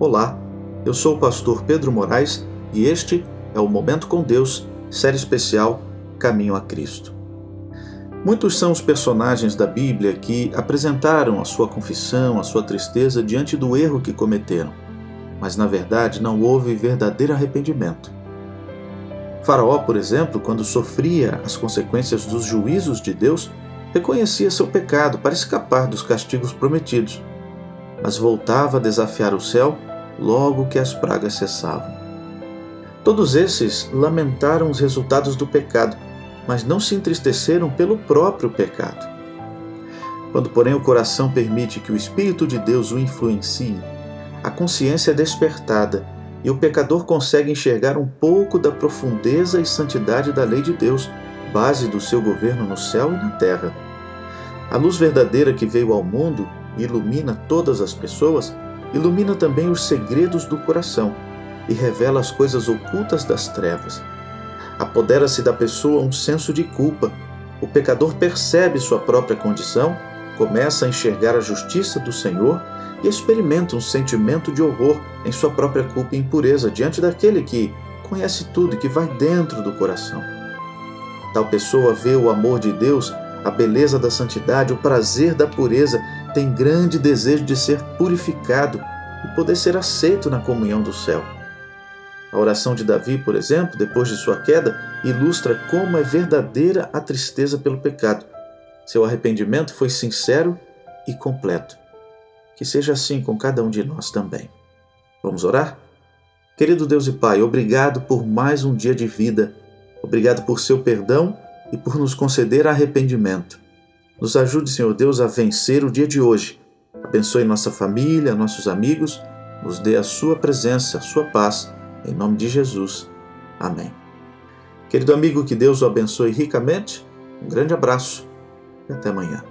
Olá, eu sou o pastor Pedro Moraes e este é o Momento com Deus, série especial Caminho a Cristo. Muitos são os personagens da Bíblia que apresentaram a sua confissão, a sua tristeza diante do erro que cometeram, mas na verdade não houve verdadeiro arrependimento. Faraó, por exemplo, quando sofria as consequências dos juízos de Deus, reconhecia seu pecado para escapar dos castigos prometidos, mas voltava a desafiar o céu logo que as pragas cessavam. Todos esses lamentaram os resultados do pecado, mas não se entristeceram pelo próprio pecado. Quando, porém, o coração permite que o Espírito de Deus o influencie, a consciência é despertada e o pecador consegue enxergar um pouco da profundeza e santidade da lei de Deus, base do seu governo no céu e na terra. A luz verdadeira que veio ao mundo ilumina todas as pessoas ilumina também os segredos do coração e revela as coisas ocultas das trevas. Apodera-se da pessoa um senso de culpa. O pecador percebe sua própria condição, começa a enxergar a justiça do Senhor e experimenta um sentimento de horror em sua própria culpa e impureza diante daquele que conhece tudo e que vai dentro do coração. Tal pessoa vê o amor de Deus, a beleza da santidade, o prazer da pureza tem grande desejo de ser purificado e poder ser aceito na comunhão do céu. A oração de Davi, por exemplo, depois de sua queda, ilustra como é verdadeira a tristeza pelo pecado. Seu arrependimento foi sincero e completo. Que seja assim com cada um de nós também. Vamos orar? Querido Deus e Pai, obrigado por mais um dia de vida. Obrigado por seu perdão e por nos conceder arrependimento. Nos ajude, Senhor Deus, a vencer o dia de hoje. Abençoe nossa família, nossos amigos, nos dê a sua presença, a sua paz, em nome de Jesus. Amém. Querido amigo, que Deus o abençoe ricamente. Um grande abraço e até amanhã.